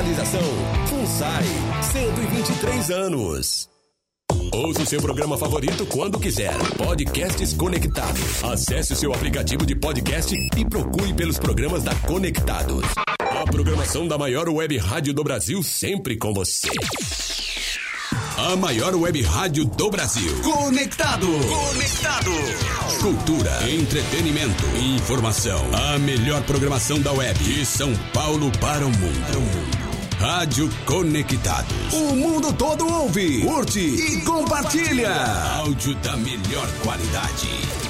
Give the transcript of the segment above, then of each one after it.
Realização FUNSAI, 123 anos. Ouça o seu programa favorito quando quiser. Podcasts Conectados. Acesse o seu aplicativo de podcast e procure pelos programas da Conectados. A programação da maior web rádio do Brasil sempre com você. A maior web rádio do Brasil. Conectado. Conectado. Cultura, entretenimento e informação. A melhor programação da web de São Paulo para o mundo. Rádio Conectados. O mundo todo ouve, curte e compartilha. Áudio da melhor qualidade.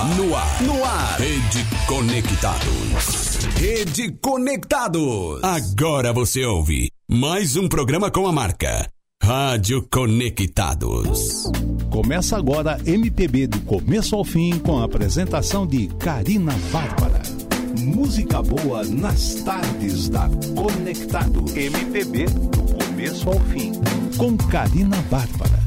Ar, no ar, no ar. Rede Conectados. Rede Conectados. Agora você ouve mais um programa com a marca Rádio Conectados. Começa agora MPB do começo ao fim com a apresentação de Karina Bárbara. Música boa nas tardes da Conectado. MPB do começo ao fim com Karina Bárbara.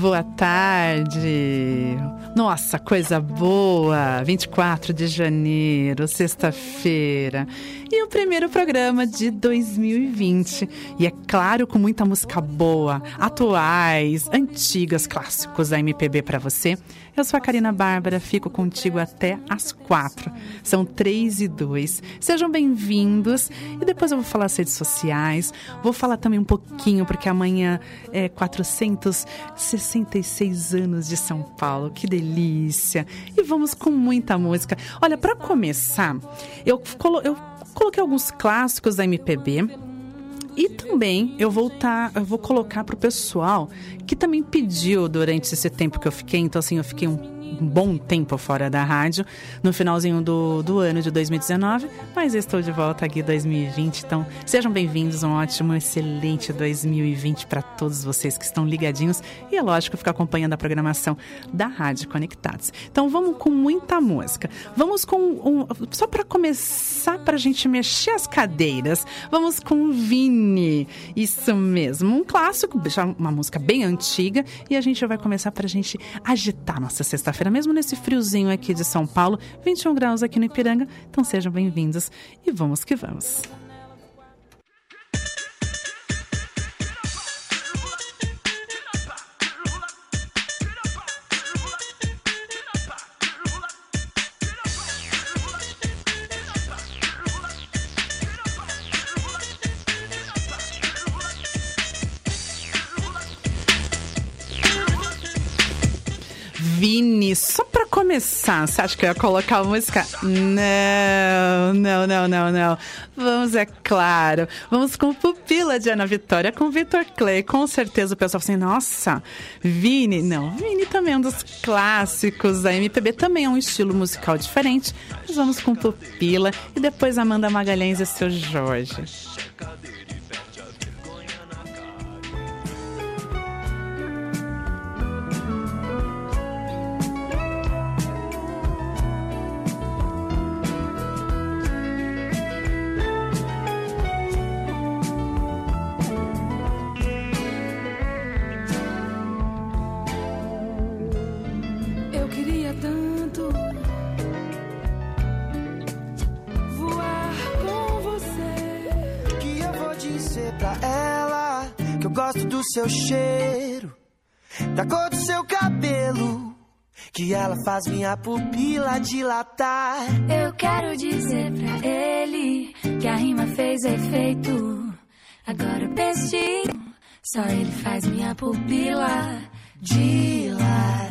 Boa tarde. Nossa, coisa boa! 24 de janeiro, sexta-feira. E o primeiro programa de 2020. E é claro, com muita música boa, atuais, antigas, clássicos da MPB para você. Eu sou a Karina Bárbara, fico contigo até às quatro. São três e dois. Sejam bem-vindos. E depois eu vou falar as redes sociais. Vou falar também um pouquinho, porque amanhã é 466 anos de São Paulo. Que delícia! E vamos com muita música. Olha, para começar, eu, eu coloquei alguns clássicos da MPB. E também eu vou, tá, eu vou colocar para o pessoal que também pediu durante esse tempo que eu fiquei. Então, assim, eu fiquei um bom tempo fora da rádio, no finalzinho do, do ano de 2019, mas estou de volta aqui em 2020. Então, sejam bem-vindos, um ótimo, excelente 2020 para todos vocês que estão ligadinhos e, é lógico, ficar acompanhando a programação da Rádio Conectados. Então, vamos com muita música. Vamos com, um, só para começar, para a gente mexer as cadeiras, vamos com Vini. Isso mesmo, um clássico, uma música bem antiga, e a gente vai começar para a gente agitar nossa sexta-feira sexta-feira, mesmo nesse friozinho aqui de São Paulo, 21 graus aqui no Ipiranga. Então sejam bem-vindos e vamos que vamos. Começar, você acha que eu ia colocar a música? Não, não, não, não, não. Vamos, é claro. Vamos com Pupila de Ana Vitória, com Vitor Clay. Com certeza o pessoal assim, nossa, Vini. Não, Vini também é um dos clássicos da MPB, também é um estilo musical diferente. Mas vamos com Pupila e depois Amanda Magalhães e seu Jorge. Seu cheiro, da cor do seu cabelo que ela faz minha pupila dilatar. Eu quero dizer pra ele que a rima fez efeito. Agora eu penso, só ele faz minha pupila dilatar.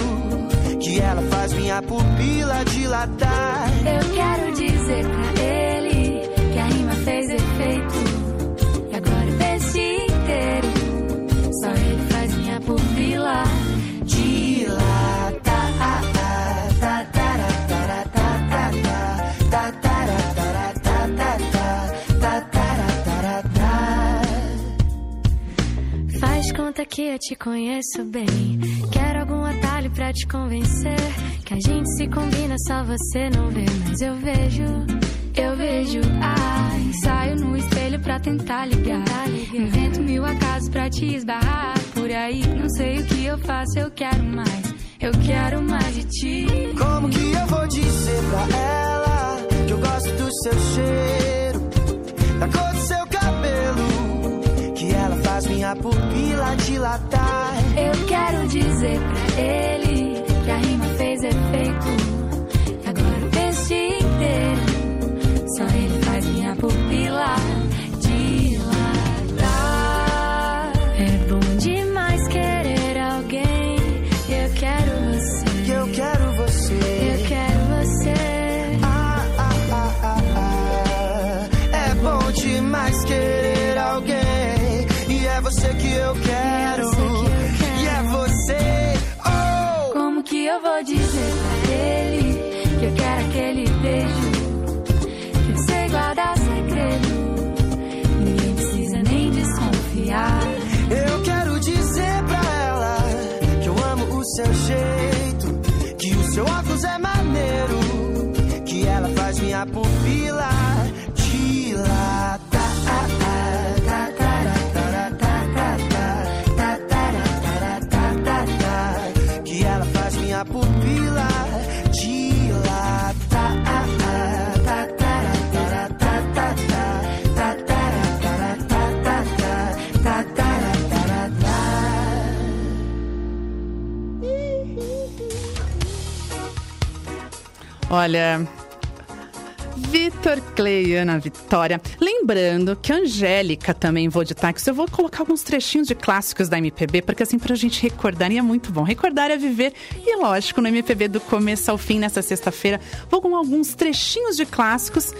Que ela faz minha pupila dilatar. Eu quero dizer pra ele que a rima fez efeito. E agora eu penso inteiro. Só ele faz minha pupila dilatar. Faz conta que eu te conheço bem. Quero atalho pra te convencer. Que a gente se combina, só você não vê. Mas eu vejo, eu vejo. Ai, saio no espelho pra tentar ligar. Invento mil acasos pra te esbarrar. Por aí, não sei o que eu faço, eu quero mais. Eu quero mais de ti. Como que eu vou dizer pra ela que eu gosto do seu cheiro, da cor do seu cabelo? Que ela faz minha pupila dilatar. Eu quero dizer pra ele que a rima Olha. Vitor Clay e Ana Vitória. Lembrando que a Angélica também vou de táxi. Eu vou colocar alguns trechinhos de clássicos da MPB, porque assim, pra gente recordar, e é muito bom. Recordar é viver. E lógico, no MPB do começo ao fim, nessa sexta-feira, vou com alguns trechinhos de clássicos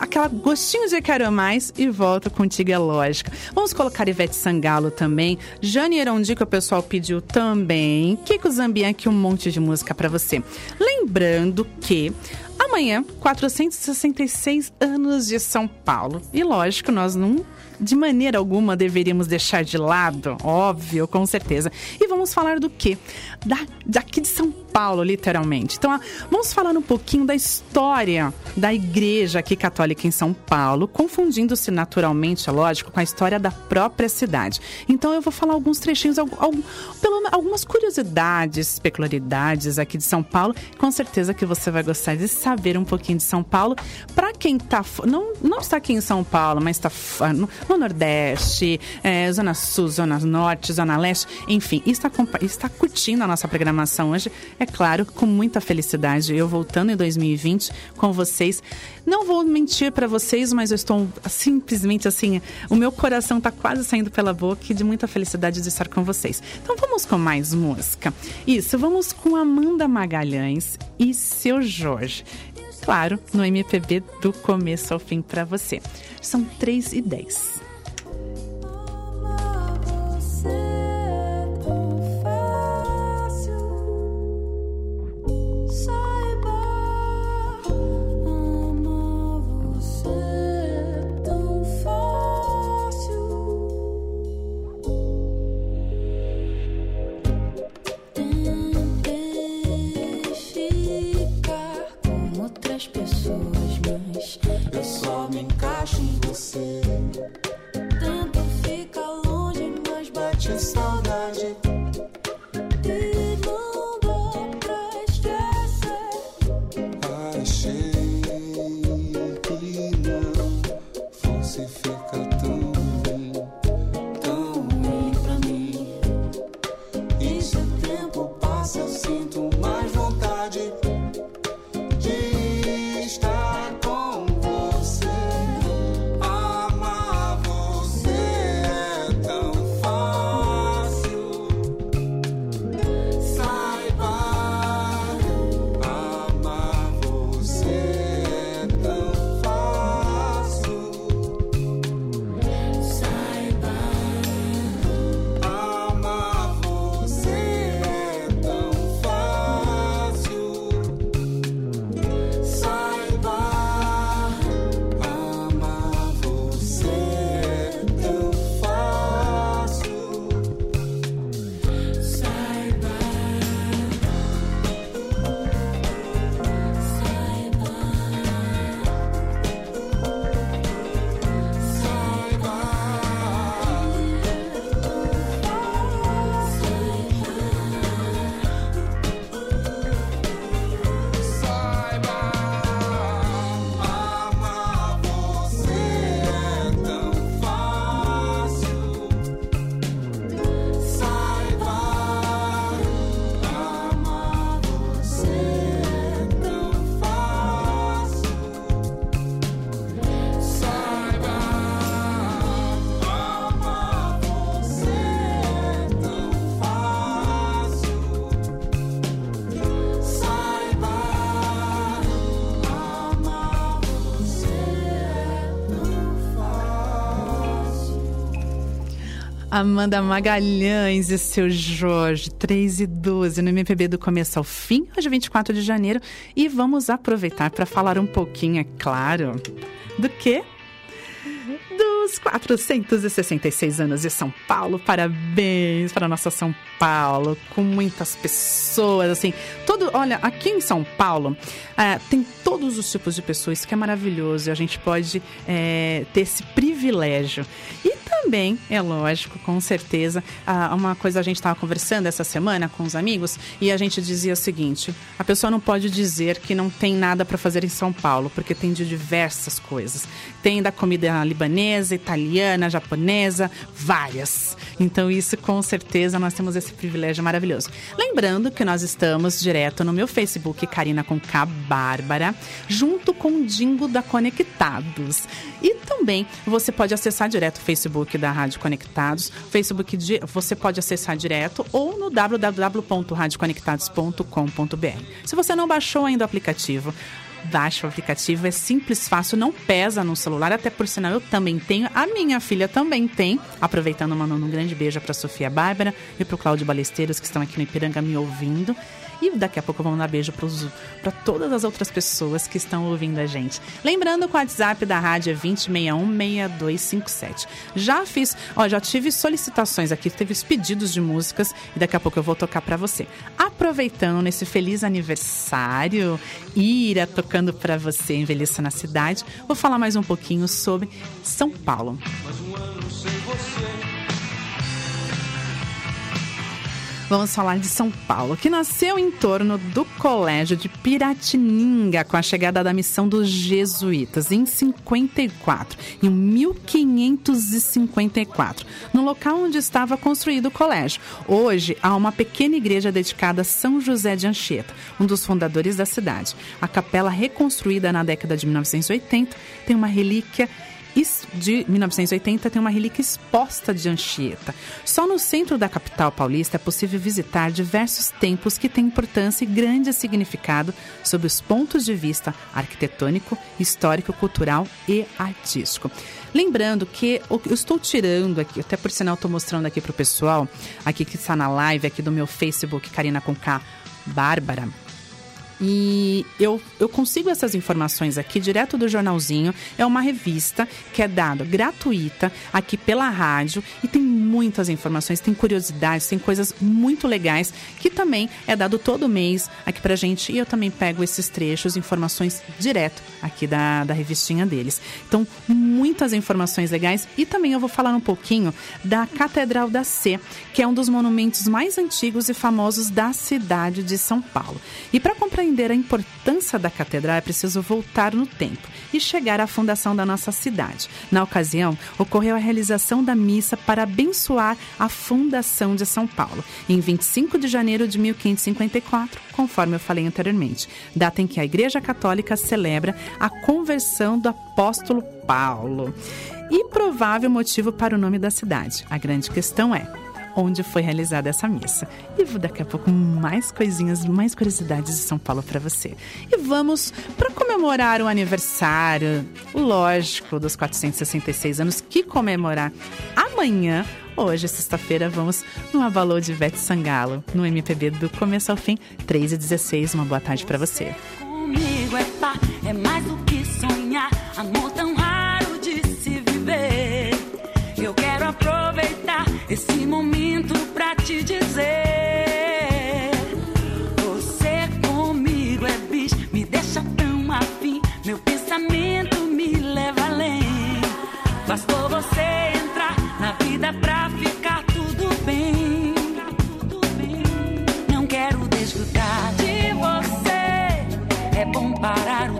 aquela gostinho de quero mais e volto contigo, é lógica. Vamos colocar Ivete Sangalo também, Jane Erondi, que o pessoal pediu também, Kiko Zambianchi, um monte de música pra você. Lembrando que amanhã, 466 anos de São Paulo. E lógico, nós não de maneira alguma deveríamos deixar de lado, óbvio, com certeza. E vamos falar do quê? Da, daqui de São Paulo, literalmente. Então, ah, vamos falar um pouquinho da história da igreja aqui católica em São Paulo, confundindo-se naturalmente, é lógico, com a história da própria cidade. Então, eu vou falar alguns trechinhos, algum, algumas curiosidades, peculiaridades aqui de São Paulo. Com certeza que você vai gostar de saber um pouquinho de São Paulo. Para quem tá, não, não está aqui em São Paulo, mas está no, no Nordeste, é, Zona Sul, Zona Norte, Zona Leste, enfim, está, está curtindo a nossa programação hoje, é claro, com muita felicidade. Eu voltando em 2020 com vocês. Não vou mentir para vocês, mas eu estou simplesmente assim, o meu coração está quase saindo pela boca e de muita felicidade de estar com vocês. Então vamos com mais música. Isso, vamos com Amanda Magalhães e seu Jorge claro, no MPB do começo ao fim para você. São 3 e 10. Amanda Magalhães e seu Jorge, 3 e 12 no MPB do começo ao fim, hoje é 24 de janeiro, e vamos aproveitar para falar um pouquinho, é claro, do que? Dos 466 anos de São Paulo. Parabéns para nossa São Paulo, com muitas pessoas, assim, todo, olha, aqui em São Paulo ah, tem todos os tipos de pessoas, que é maravilhoso, e a gente pode eh, ter esse privilégio. E também, é lógico, com certeza, ah, uma coisa a gente estava conversando essa semana com os amigos e a gente dizia o seguinte: a pessoa não pode dizer que não tem nada para fazer em São Paulo, porque tem de diversas coisas. Tem da comida libanesa, italiana, japonesa, várias. Então, isso com certeza nós temos esse privilégio maravilhoso. Lembrando que nós estamos direto no meu Facebook, Karina com K Bárbara, junto com o Dingo da Conectados. E também você pode acessar direto o Facebook da Rádio Conectados, Facebook de, você pode acessar direto ou no www.radioconectados.com.br. Se você não baixou ainda o aplicativo, Baixe o aplicativo, é simples, fácil, não pesa no celular, até por sinal eu também tenho, a minha filha também tem. Aproveitando, mandando um grande beijo para Sofia Bárbara e para o Cláudio Balesteiros, que estão aqui no Ipiranga me ouvindo. E daqui a pouco vou mandar beijo para todas as outras pessoas que estão ouvindo a gente. Lembrando que o WhatsApp da rádio é 2061-6257. Já fiz, ó, já tive solicitações aqui, teve os pedidos de músicas e daqui a pouco eu vou tocar para você. Aproveitando nesse feliz aniversário, Ira tocando para você, Envelheça na Cidade, vou falar mais um pouquinho sobre São Paulo. Vamos falar de São Paulo, que nasceu em torno do Colégio de Piratininga, com a chegada da missão dos jesuítas em 54, em 1554, no local onde estava construído o colégio. Hoje há uma pequena igreja dedicada a São José de Anchieta, um dos fundadores da cidade. A capela, reconstruída na década de 1980, tem uma relíquia de 1980 tem uma relíquia exposta de Anchieta. Só no centro da capital paulista é possível visitar diversos templos que têm importância e grande significado sob os pontos de vista arquitetônico, histórico, cultural e artístico. Lembrando que eu estou tirando aqui, até por sinal estou mostrando aqui para o pessoal, aqui que está na live aqui do meu Facebook, Karina com K, Bárbara. E eu, eu consigo essas informações aqui direto do jornalzinho. É uma revista que é dada gratuita aqui pela rádio e tem muitas informações, tem curiosidades, tem coisas muito legais que também é dado todo mês aqui pra gente. E eu também pego esses trechos, informações direto aqui da, da revistinha deles. Então, muitas informações legais e também eu vou falar um pouquinho da Catedral da Sé, que é um dos monumentos mais antigos e famosos da cidade de São Paulo. E para compreender a importância da catedral é preciso voltar no tempo e chegar à fundação da nossa cidade. Na ocasião, ocorreu a realização da missa para abençoar a fundação de São Paulo, em 25 de janeiro de 1554, conforme eu falei anteriormente, data em que a Igreja Católica celebra a conversão do apóstolo Paulo. E provável motivo para o nome da cidade. A grande questão é: onde foi realizada essa missa. E daqui a pouco mais coisinhas, mais curiosidades de São Paulo para você. E vamos para comemorar o aniversário, lógico, dos 466 anos que comemorar amanhã. Hoje, sexta-feira, vamos no Abalô de Ivete Sangalo, no MPB do começo ao fim, 3 e 16. Uma boa tarde para você. Comigo esse momento pra te dizer. Você comigo é bicho, me deixa tão afim. Meu pensamento me leva além. Bastou você entrar na vida pra ficar tudo bem. Não quero desgrudar de você. É bom parar o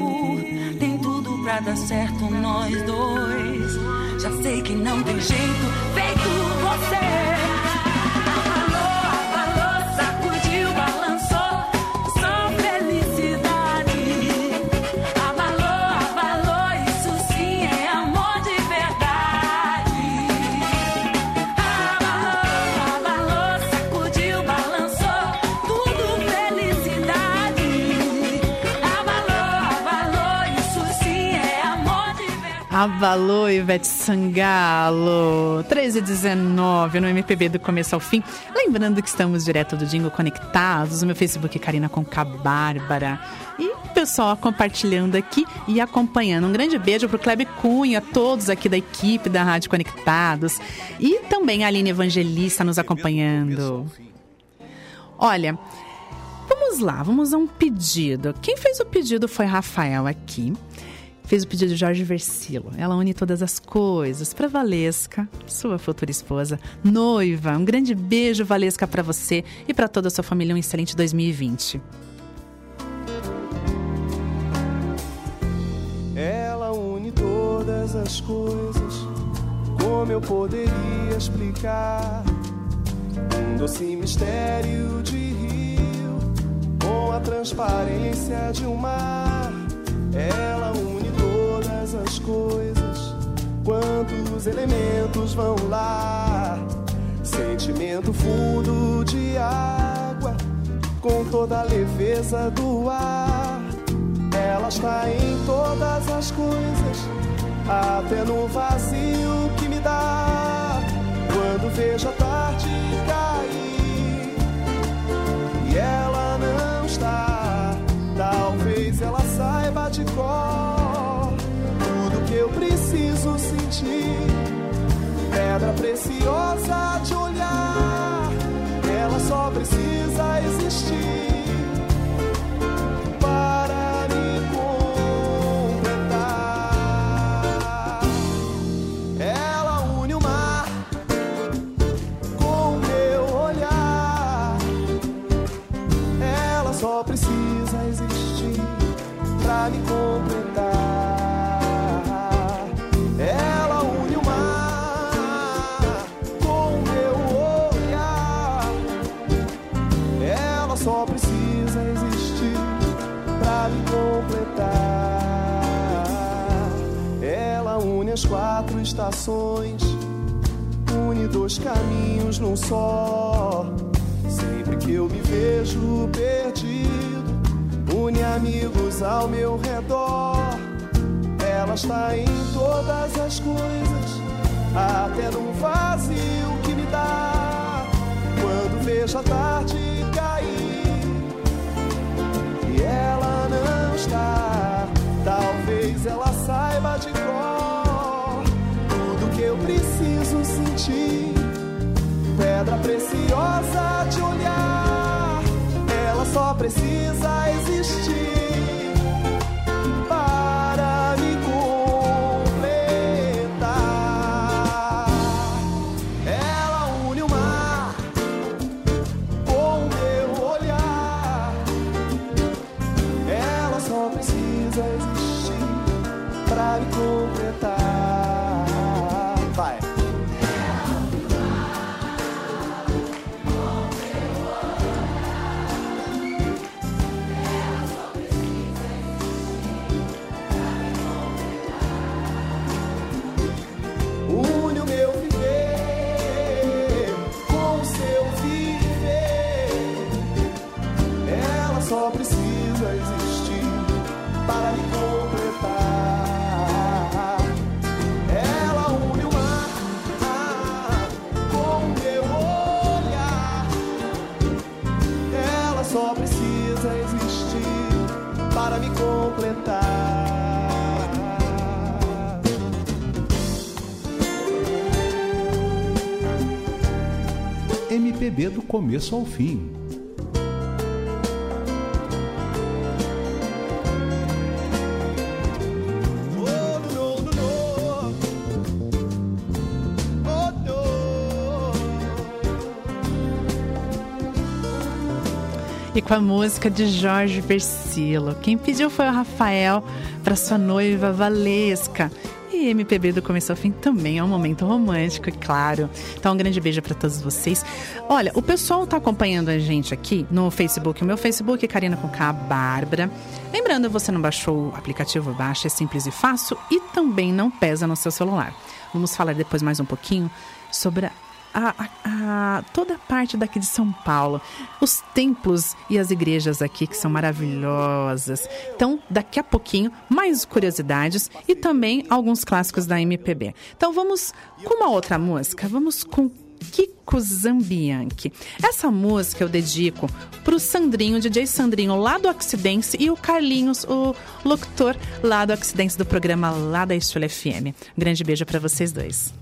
tempo. Tem tudo pra dar certo, nós dois. Já sei que não tem jeito, feito você. Abalou Ivete Sangalo, 1319 no MPB do começo ao fim. Lembrando que estamos direto do Dingo conectados no meu Facebook Karina K Bárbara. E o pessoal compartilhando aqui e acompanhando. Um grande beijo pro Kleber Cunha, todos aqui da equipe da Rádio Conectados. E também a Aline Evangelista nos acompanhando. Olha, vamos lá, vamos a um pedido. Quem fez o pedido foi Rafael aqui fez o pedido de Jorge Versilo. Ela une todas as coisas para Valesca, sua futura esposa, noiva. Um grande beijo, Valesca, para você e para toda a sua família. Um excelente 2020. Ela une todas as coisas Como eu poderia explicar um doce mistério de rio com a transparência de um mar? Ela une todas as coisas. Quantos elementos vão lá? Sentimento fundo de água, com toda a leveza do ar. Ela está em todas as coisas, até no vazio que me dá. Quando vejo a tarde cair e ela não está, talvez ela saiba de cor sentir. Pedra preciosa de olhar, ela só precisa existir estações, une dois caminhos num só. Sempre que eu me vejo perdido, une amigos ao meu redor. Ela está em todas as coisas, até no vazio que me dá. Quando vejo a tarde cair e ela não está, talvez ela saiba de cor eu preciso sentir. Pedra preciosa de olhar, ela só precisa Do começo ao fim. E com a música de Jorge Versilo. Quem pediu foi o Rafael para sua noiva Valesca. E MPB do começo ao fim também é um momento romântico, é claro. Então, um grande beijo para todos vocês. Olha, o pessoal tá acompanhando a gente aqui no Facebook. O meu Facebook é Karina com K Bárbara. Lembrando, você não baixou o aplicativo, baixa, é simples e fácil e também não pesa no seu celular. Vamos falar depois mais um pouquinho sobre a a, a- toda a parte daqui de São Paulo, os templos e as igrejas aqui que são maravilhosas. Então, daqui a pouquinho, mais curiosidades e também alguns clássicos da MPB. Então, vamos com uma outra música. Vamos com Kiko Zambianchi. Essa música eu dedico pro Sandrinho, DJ Sandrinho lá do Oxidense e o Carlinhos, o locutor lá do Oxidense do programa lá da Estúdio FM. Um grande beijo para vocês dois.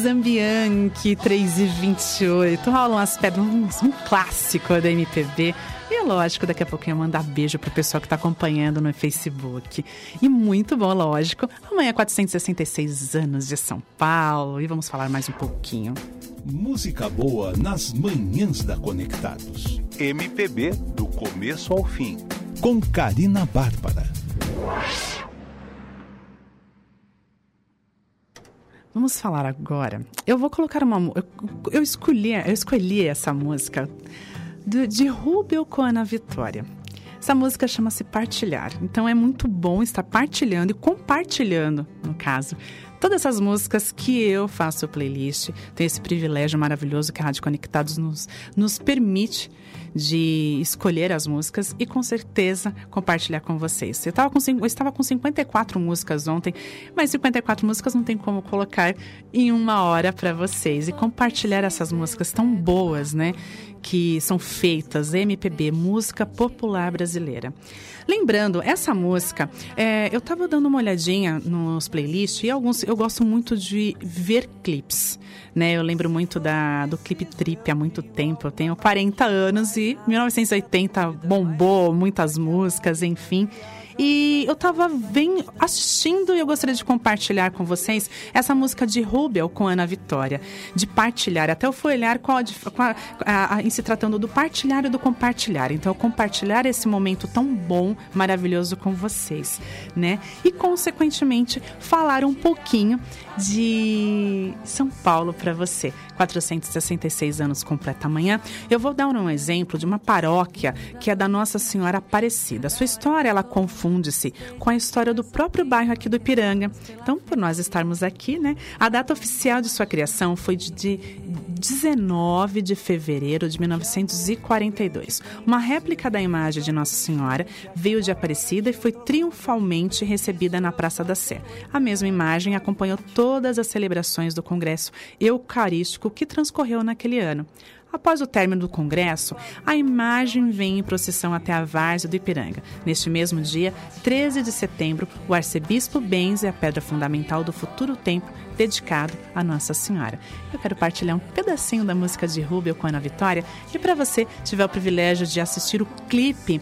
Zambianchi, 3 e 28. Rolam as pedras, um, clássico da MPB. E é lógico, daqui a pouquinho eu mandar beijo pro pessoal que está acompanhando no Facebook. E muito bom, lógico. Amanhã, 466 anos de São Paulo. E vamos falar mais um pouquinho. Música boa nas manhãs da Conectados. MPB do começo ao fim. Com Karina Bárbara. Vamos falar agora. Eu vou colocar uma. Eu, eu escolhi, eu escolhi essa música do, de Rubel com Ana Vitória. Essa música chama-se Partilhar. Então é muito bom estar partilhando e compartilhando, no caso, todas essas músicas que eu faço playlist. Tenho esse privilégio maravilhoso que a Rádio Conectados nos, nos permite de escolher as músicas e com certeza compartilhar com vocês. Eu, tava com, eu estava com 54 músicas ontem, mas 54 músicas não tem como colocar em uma hora para vocês e compartilhar essas músicas tão boas, né? Que são feitas MPB, música popular brasileira. Lembrando, essa música, é, eu estava dando uma olhadinha nos playlists e alguns eu gosto muito de ver clipes. Né? Eu lembro muito da, do clipe Trip há muito tempo. Eu tenho 40 anos e 1980 bombou muitas músicas, enfim. E eu tava bem assistindo e eu gostaria de compartilhar com vocês essa música de Rubel com Ana Vitória, de partilhar. Até eu fui olhar qual a, a, a, em se tratando do partilhar e do compartilhar. Então, compartilhar esse momento tão bom, maravilhoso com vocês, né? E, consequentemente, falar um pouquinho de São Paulo para você. 466 anos completa amanhã. Eu vou dar um exemplo de uma paróquia que é da Nossa Senhora Aparecida. Sua história, ela confunde-se com a história do próprio bairro aqui do Ipiranga. Então, por nós estarmos aqui, né? A data oficial de sua criação foi de, de 19 de fevereiro de 1942. Uma réplica da imagem de Nossa Senhora veio de Aparecida e foi triunfalmente recebida na Praça da Sé. A mesma imagem acompanhou todas as celebrações do Congresso Eucarístico que transcorreu naquele ano. Após o término do congresso, a imagem vem em procissão até a várzea do Ipiranga. Neste mesmo dia, 13 de setembro, o arcebispo benze a pedra fundamental do futuro templo dedicado a Nossa Senhora. Eu quero partilhar um pedacinho da música de Rubio com Ana Vitória e para você tiver o privilégio de assistir o clipe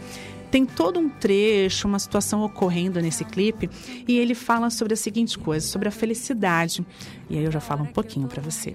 tem todo um trecho, uma situação ocorrendo nesse clipe, e ele fala sobre a seguinte coisa, sobre a felicidade. E aí eu já falo um pouquinho para você.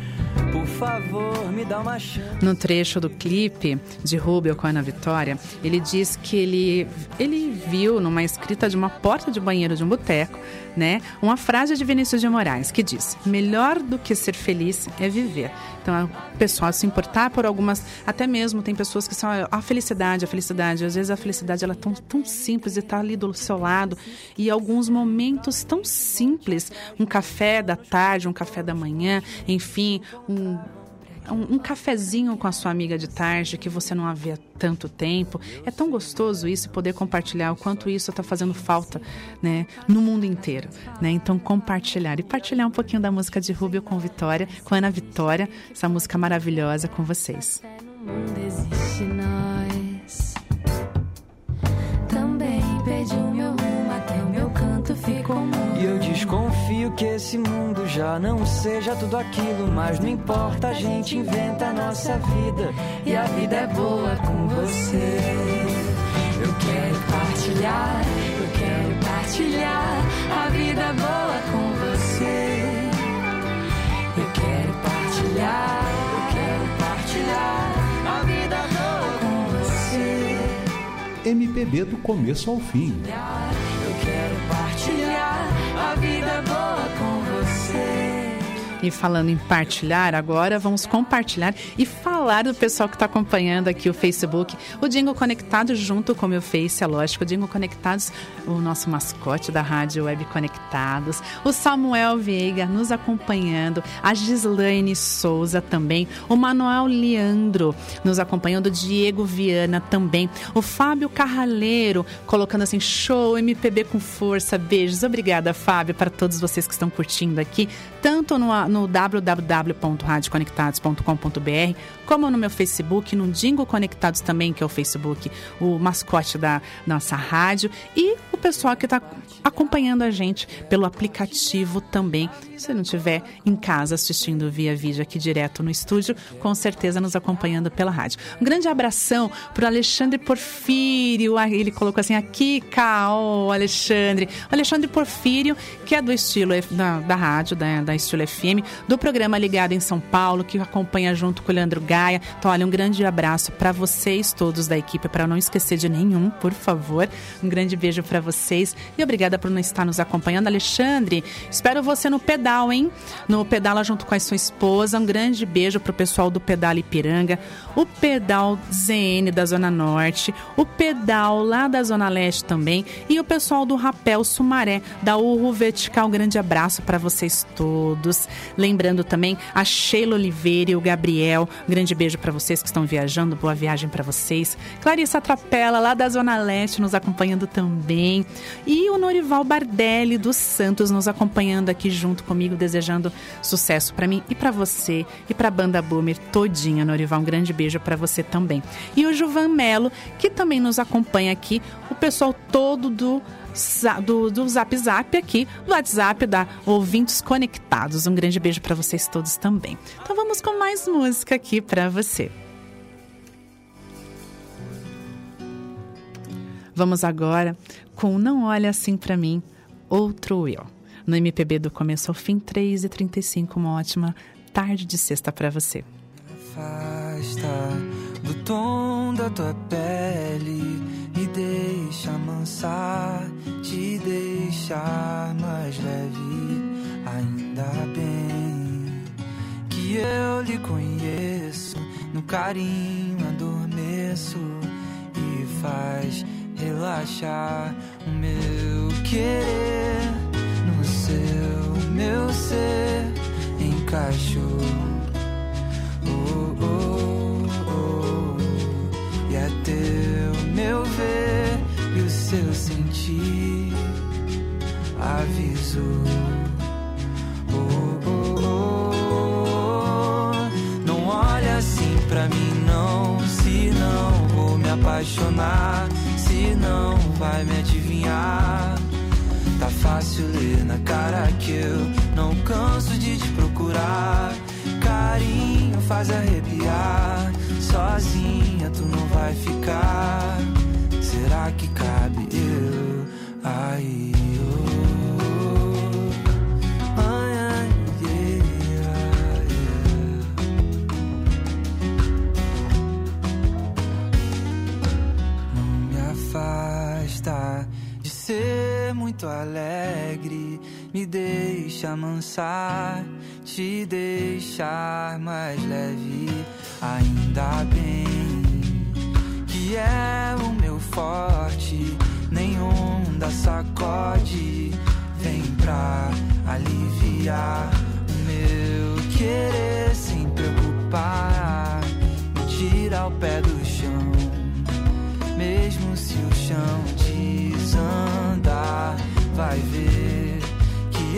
Por favor, me dá uma chance. No trecho do clipe de Rubio com a Ana Vitória, ele diz que ele, ele viu numa escrita de uma porta de banheiro de um boteco, né, uma frase de Vinícius de Moraes que diz: "Melhor do que ser feliz é viver". Então, o pessoal se importar por algumas, até mesmo tem pessoas que são a felicidade, a felicidade, às vezes a felicidade ela é tão, tão simples e está ali do seu lado. E alguns momentos tão simples, um café da tarde, um café da manhã, enfim, um um, um, cafezinho com a sua amiga de tarde que você não havia tanto tempo. É tão gostoso isso poder compartilhar o quanto isso está fazendo falta, né, no mundo inteiro, né? Então compartilhar e partilhar um pouquinho da música de Rubio com Vitória, com Ana Vitória, essa música maravilhosa com vocês. Existe nós. Desconfio que esse mundo já não seja tudo aquilo, mas não importa, a gente inventa a nossa vida E a vida é boa com você. Eu quero partilhar, eu quero partilhar a vida boa com você. Eu quero partilhar, eu quero partilhar a vida boa com você. MPB do começo ao fim. E falando em partilhar, agora vamos compartilhar e falar do pessoal que está acompanhando aqui o Facebook. O Dingo Conectado junto com o meu Face, é lógico. O Dingo Conectados, o nosso mascote da Rádio Web Conectados. O Samuel Veiga nos acompanhando. A Gislaine Souza também. O Manuel Leandro nos acompanhando. O Diego Viana também. O Fábio Carraleiro colocando assim, show, MPB com força. Beijos. Obrigada, Fábio, para todos vocês que estão curtindo aqui, tanto no, no www.radioconectados.com.br, como no meu Facebook, no Dingo Conectados também, que é o Facebook, o mascote da nossa rádio, e o pessoal que está acompanhando a gente pelo aplicativo também. Se não estiver em casa assistindo via vídeo aqui direto no estúdio, com certeza nos acompanhando pela rádio. Um grande abração para Alexandre Porfírio, ah, ele colocou assim aqui, Cao, Alexandre. O Alexandre Porfírio, que é do estilo da, da rádio, da, da Estilo FM, do programa Ligado em São Paulo, que acompanha junto com o Leandro Gaia. Então, olha, um grande abraço para vocês todos da equipe, para não esquecer de nenhum, por favor. Um grande beijo para vocês e obrigada por não estar nos acompanhando. Alexandre, espero você no pedal, hein? No Pedala junto com a sua esposa. Um grande beijo pro pessoal do Pedal Ipiranga, o Pedal ZN da Zona Norte, o Pedal lá da Zona Leste também e o pessoal do Rapel Sumaré, da Urro Vertical. Um grande abraço para vocês todos. Lembrando também a Sheila Oliveira e o Gabriel. Um grande beijo para vocês que estão viajando. Boa viagem para vocês. Clarissa Trapela, lá da Zona Leste, nos acompanhando também. E o Norival Bardelli dos Santos nos acompanhando aqui junto comigo, desejando sucesso para mim e para você e para a banda Boomer todinha, Norival. Um grande beijo para você também. E o Juvan Melo, que também nos acompanha aqui, o pessoal todo do do, do Zap Zap aqui, do WhatsApp da Ouvintes Conectados. Um grande beijo para vocês todos também. Então vamos com mais música aqui para você. Vamos agora com Não Olha Assim Pra Mim, Outro Eu. No MPB do começo ao fim, 3 e 35 uma ótima tarde de sexta para você. Afasta do tom da tua pele e deixa amansar, te deixar mais leve. Ainda bem que eu lhe conheço, no carinho adormeço e faz relaxar o meu querer deixa amansar, te deixar mais leve. Ainda bem que é o meu forte. Nenhum da sacode vem pra aliviar o meu querer sem preocupar. Me tira o pé do chão mesmo se o chão desandar, vai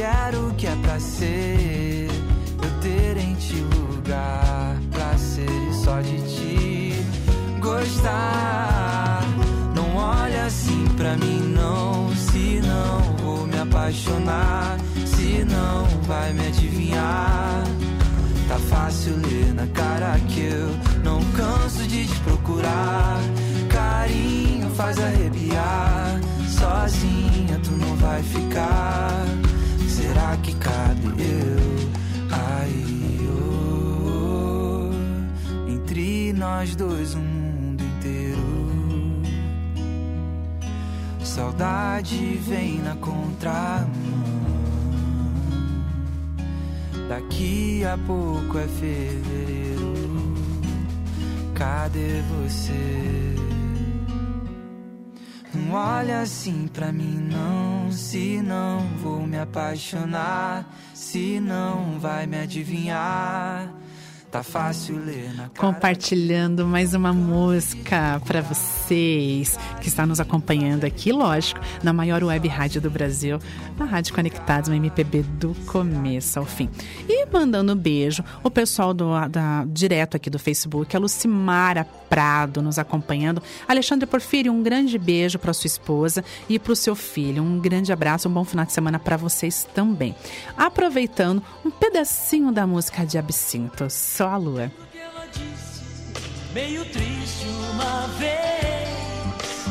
que era o que é pra ser. Eu ter em ti lugar pra ser e só de ti gostar. Não olha assim pra mim, não. Se não vou me apaixonar, se não vai me adivinhar. Tá fácil ler na cara que eu não canso de te procurar. Carinho faz arrepiar. Sozinha tu não vai ficar. Que cabe eu aí? oh? Entre nós dois, um mundo inteiro. Saudade vem na contramão Daqui a pouco é fevereiro. Cadê você? Não olha assim pra mim, não. Se não vou me apaixonar, se não vai me adivinhar. Tá fácil ler na cara. Compartilhando mais uma música para vocês que está nos acompanhando aqui, lógico, na maior web rádio do Brasil, na Rádio Conectados, no MPB do começo ao fim. E mandando um beijo, o pessoal do da, direto aqui do Facebook, a Lucimara Prado nos acompanhando. Alexandre Porfírio, um grande beijo para sua esposa e para o seu filho. Um grande abraço, um bom final de semana para vocês também. Aproveitando um pedacinho da música de Absinto, só a lua. meio triste uma vez.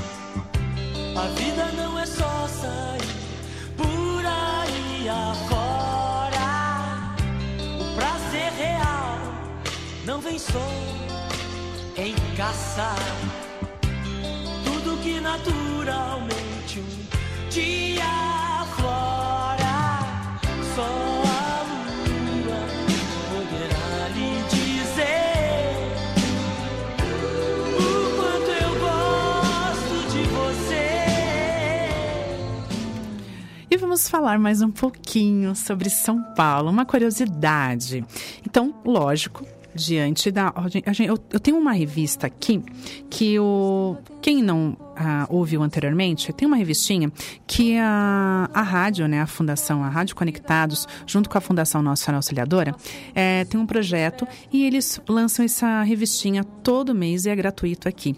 A vida não é só sair por aí afora. O prazer real não vem só em caçar tudo que naturalmente um dia aflora. Só a lua poderá lhe dizer o quanto eu gosto de você. E vamos falar mais um pouquinho sobre São Paulo, uma curiosidade. Então, lógico, diante da. gente- Eu, eu tenho uma revista aqui que o. Quem não ah, ouviu anteriormente, tem uma revistinha que a, a rádio, né, a Fundação, a Rádio Conectados, junto com a Fundação Nossa Auxiliadora, eh, tem um projeto e eles lançam essa revistinha todo mês e é gratuito aqui.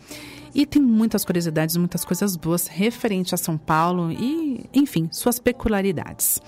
E tem muitas curiosidades, muitas coisas boas referente a São Paulo e, enfim, suas peculiaridades.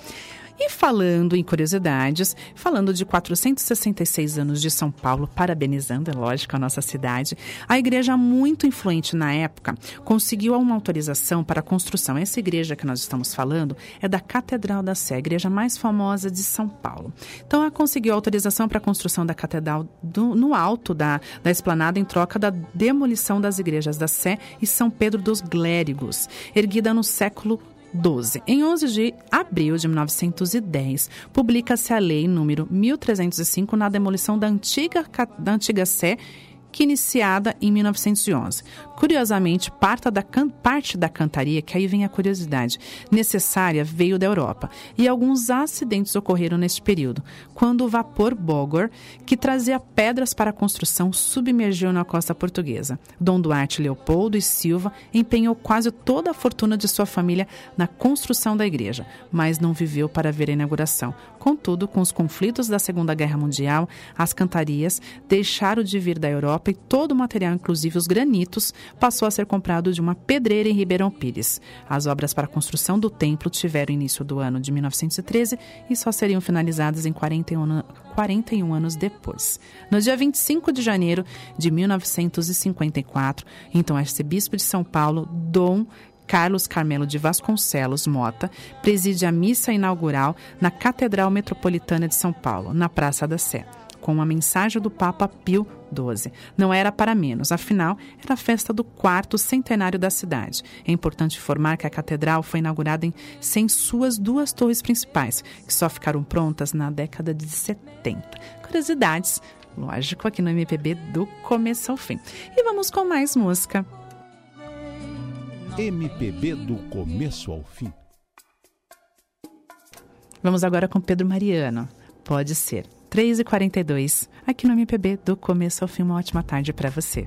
E falando em curiosidades, falando de 466 anos de São Paulo, parabenizando, é lógico, a nossa cidade, a igreja muito influente na época conseguiu uma autorização para a construção. Essa igreja que nós estamos falando é da Catedral da Sé, a igreja mais famosa de São Paulo. Então, ela conseguiu autorização para a construção da catedral do- no alto da, da esplanada em troca da demolição das igrejas da Sé e São Pedro dos Glérigos, erguida no século 12. Em 11 de abril de 1910, publica-se a lei número 1305 na demolição da antiga, da antiga Sé, que iniciada em 1911. Curiosamente, parte da, parte da cantaria, que aí vem a curiosidade, necessária veio da Europa. E alguns acidentes ocorreram neste período, quando o vapor Bogor, que trazia pedras para a construção, submergiu na costa portuguesa. Dom Duarte Leopoldo e Silva empenhou quase toda a fortuna de sua família na construção da igreja, mas não viveu para ver a inauguração. Contudo, com os conflitos da Segunda Guerra Mundial, as cantarias deixaram de vir da Europa e todo o material, inclusive os granitos, passou a ser comprado de uma pedreira em Ribeirão Pires. As obras para a construção do templo tiveram início do ano de 1913 e só seriam finalizadas em 41, ano- 41 anos depois. No dia 25 de janeiro de 1954, então arcebispo de São Paulo, Dom Carlos Carmelo de Vasconcelos Mota preside a missa inaugural na Catedral Metropolitana de São Paulo, na Praça da Sé, com uma mensagem do Papa Pio XII. Não era para menos, afinal, era a festa do quarto centenário da cidade. É importante informar que a catedral foi inaugurada em, sem suas duas torres principais, que só ficaram prontas na década de 70. Curiosidades, lógico, aqui no MPB do começo ao fim. E vamos com mais música. MPB do começo ao fim. Vamos agora com Pedro Mariano. Pode ser. 3h42, aqui no MPB, do começo ao fim. Uma ótima tarde para você.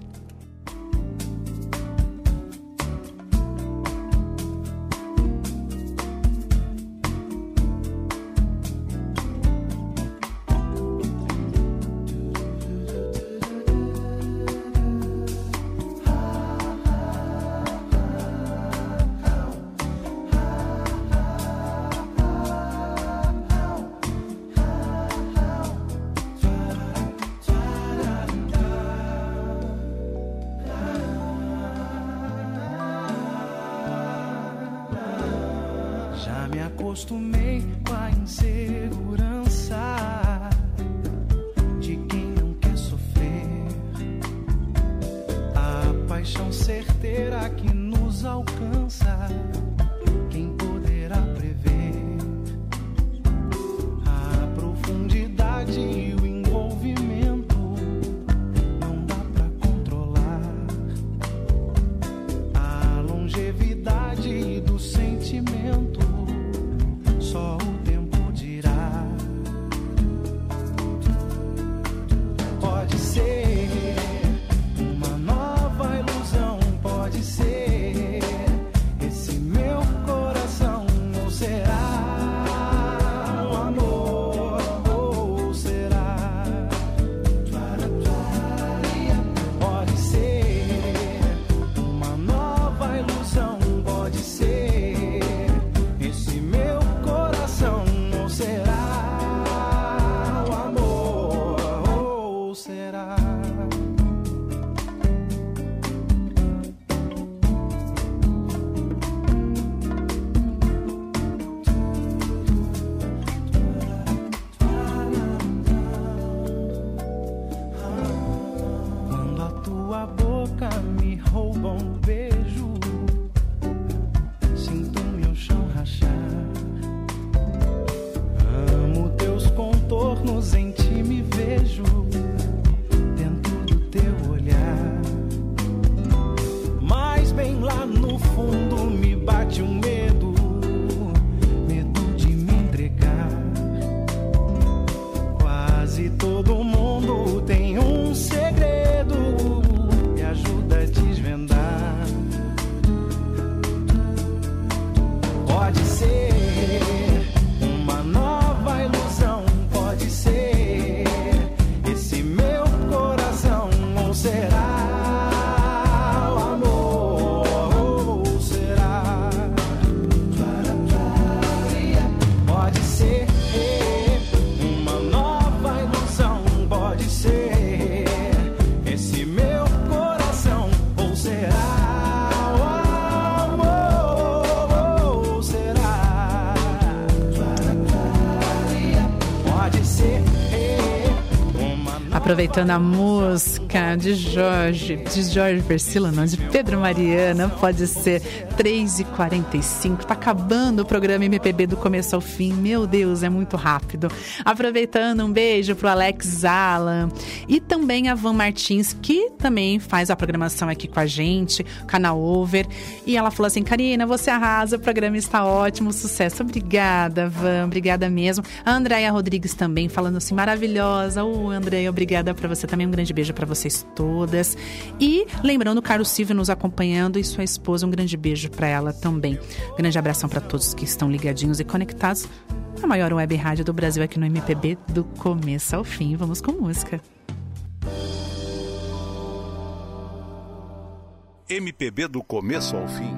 Acostumei com a insegurança Aproveitando a música de Jorge, de Jorge Versilo, não, de Pedro Mariana, pode ser 3h45. Tá acabando o programa MPB do começo ao fim. Meu Deus, é muito rápido. Aproveitando, um beijo pro Alex Alan e também a Van Martins, que também faz a programação aqui com a gente, canal Over. E ela falou assim: Karina, você arrasa, o programa está ótimo, sucesso. Obrigada, Van, obrigada mesmo. A Andréia Rodrigues também falando assim, maravilhosa. Ô, Andréia, obrigada para você também. Um grande beijo para vocês todas. E lembrando, o Carlos Silvio nos acompanhando e sua esposa, um grande beijo para ela também. Grande abração para todos que estão ligadinhos e conectados. A maior web rádio do Brasil aqui no MPB, do começo ao fim. Vamos com música. MPB do começo ao fim.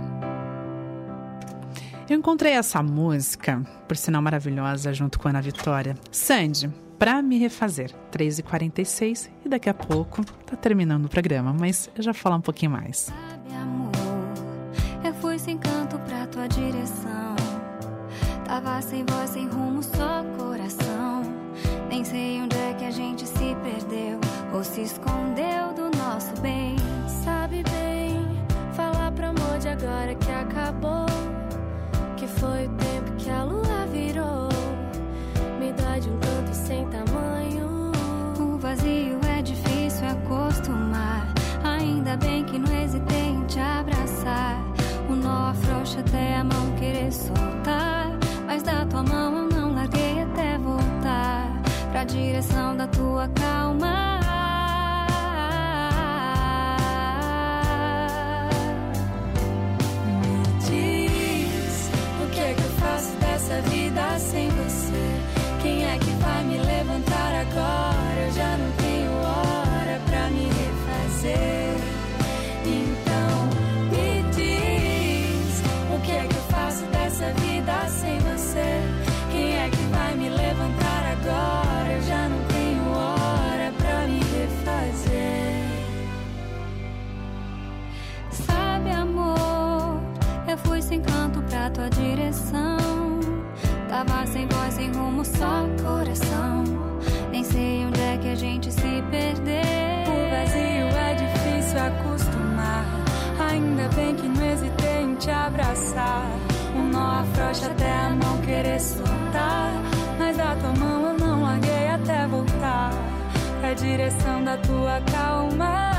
Eu encontrei essa música, por sinal maravilhosa, junto com a Ana Vitória. Sandy, pra me refazer. 3h46 e daqui a pouco tá terminando o programa, mas eu já vou falar um pouquinho mais. Sabe, amor, eu fui sem canto pra tua direção. Tava sem voz, sem rumo, só coração. Nem sei onde é que a gente se perdeu ou se escondeu do nosso bem. Sabe bem, falar pro amor de agora que acabou. Que foi o tempo que a lua virou. Me dói de um tanto sem tamanho. O vazio é difícil acostumar. Ainda bem que não hesitei em te abraçar. O nó afrouxa até a mão querer soltar. Mas da tua mão eu não larguei até voltar pra direção da tua calma. Sem rumo, só coração. Nem sei onde é que a gente se perdeu. O vazio é difícil acostumar. Ainda bem que não hesitei em te abraçar. Um nó afrouxa até a mão querer soltar. Mas da tua mão eu não larguei até voltar. Pra direção da tua calma.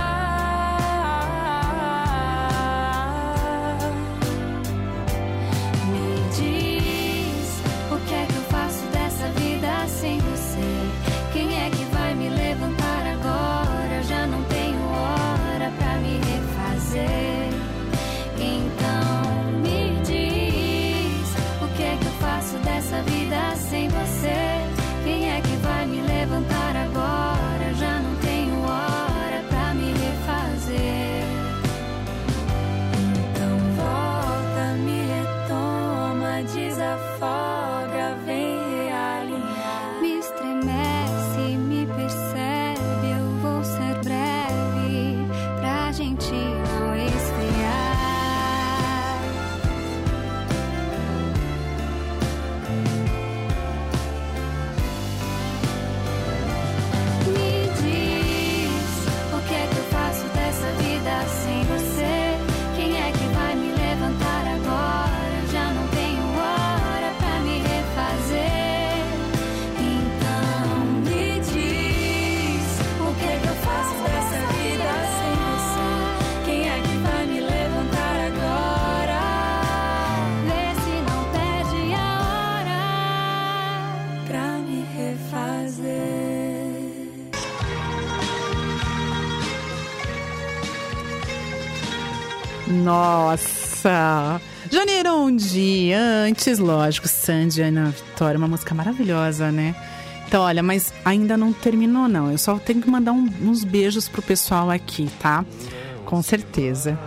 Nossa! Janeiro um dia antes, lógico, Sandy Ana Vitória, uma música maravilhosa, né? Então, olha, mas ainda não terminou, não. Eu só tenho que mandar um- uns beijos pro pessoal aqui, tá? Com certeza.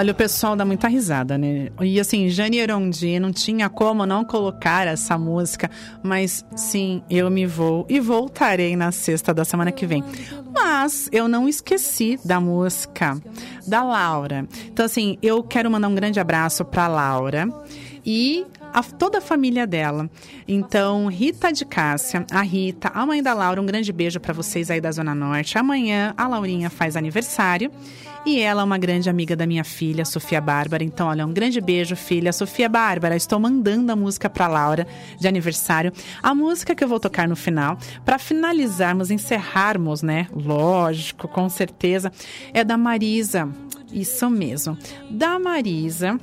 Olha, o pessoal dá muita risada, né? E assim, Jane Erondi, não tinha como não colocar essa música, mas sim, eu me vou e voltarei na sexta da semana que vem. Mas eu não esqueci da música da Laura. Então, assim, eu quero mandar um grande abraço pra Laura e a toda a família dela. Então, Rita de Cássia, a Rita, a mãe da Laura, um grande beijo pra vocês aí da Zona Norte. Amanhã a Laurinha faz aniversário. E ela é uma grande amiga da minha filha, Sofia Bárbara. Então, olha, um grande beijo, filha. Sofia Bárbara, estou mandando a música para Laura de aniversário. A música que eu vou tocar no final, para finalizarmos, encerrarmos, né? Lógico, com certeza, é da Marisa. Isso mesmo. Da Marisa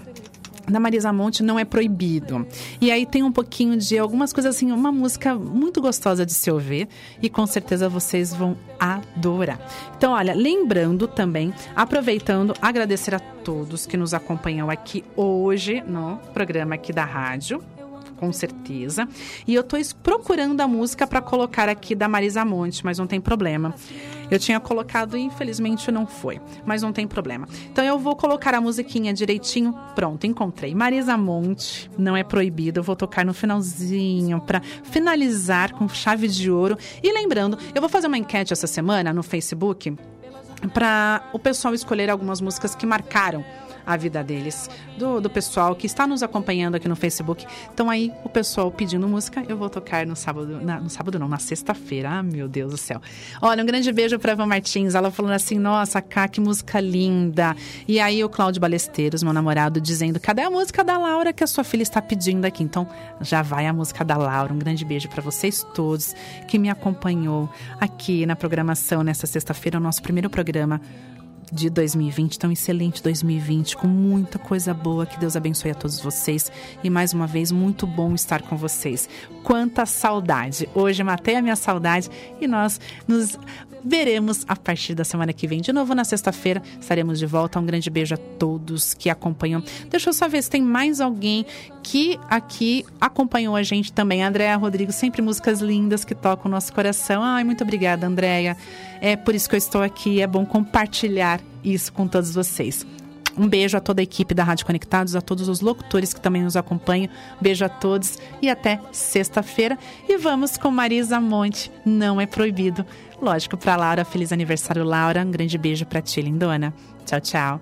da Marisa Monte não é proibido. E aí tem um pouquinho de algumas coisas assim, uma música muito gostosa de se ouvir e com certeza vocês vão adorar. Então, olha, lembrando também, aproveitando, agradecer a todos que nos acompanham aqui hoje no programa aqui da rádio. Com certeza. E eu tô procurando a música para colocar aqui da Marisa Monte, mas não tem problema. Eu tinha colocado e infelizmente não foi, mas não tem problema. Então eu vou colocar a musiquinha direitinho. Pronto, encontrei. Marisa Monte, não é proibido. Eu vou tocar no finalzinho para finalizar com chave de ouro. E lembrando, eu vou fazer uma enquete essa semana no Facebook para o pessoal escolher algumas músicas que marcaram a vida deles, do, do pessoal que está nos acompanhando aqui no Facebook. Então aí, o pessoal pedindo música, eu vou tocar no sábado, na- no sábado não, na sexta-feira. Ah, meu Deus do céu. Olha, um grande beijo para Eva Martins, ela falando assim, nossa, Cá, que música linda. E aí o Cláudio Balesteiros, meu namorado, dizendo, cadê a música da Laura que a sua filha está pedindo aqui? Então, já vai a música da Laura. Um grande beijo para vocês todos que me acompanhou aqui na programação nessa sexta-feira, o nosso primeiro programa de 2020, então excelente 2020, com muita coisa boa, que Deus abençoe a todos vocês e mais uma vez muito bom estar com vocês. Quanta saudade! Hoje matei a minha saudade e nós nos veremos a partir da semana que vem. De novo na sexta-feira estaremos de volta. Um grande beijo a todos que acompanham. Deixa eu só ver se tem mais alguém que aqui acompanhou a gente também. Andréa Rodrigo, sempre músicas lindas que tocam o nosso coração. Ai, muito obrigada, Andréia. É por isso que eu estou aqui. É bom compartilhar isso com todos vocês. Um beijo a toda a equipe da Rádio Conectados, a todos os locutores que também nos acompanham. Beijo a todos e até sexta-feira. E vamos com Marisa Monte, não é proibido. Lógico, para Laura, feliz aniversário, Laura. Um grande beijo para ti, lindona. Tchau, tchau.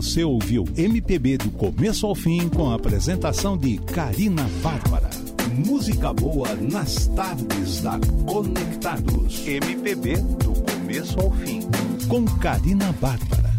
Você ouviu MPB do começo ao fim com a apresentação de Karina Bárbara. Música boa nas tardes da Conectados. MPB do começo ao fim. Com Karina Bárbara.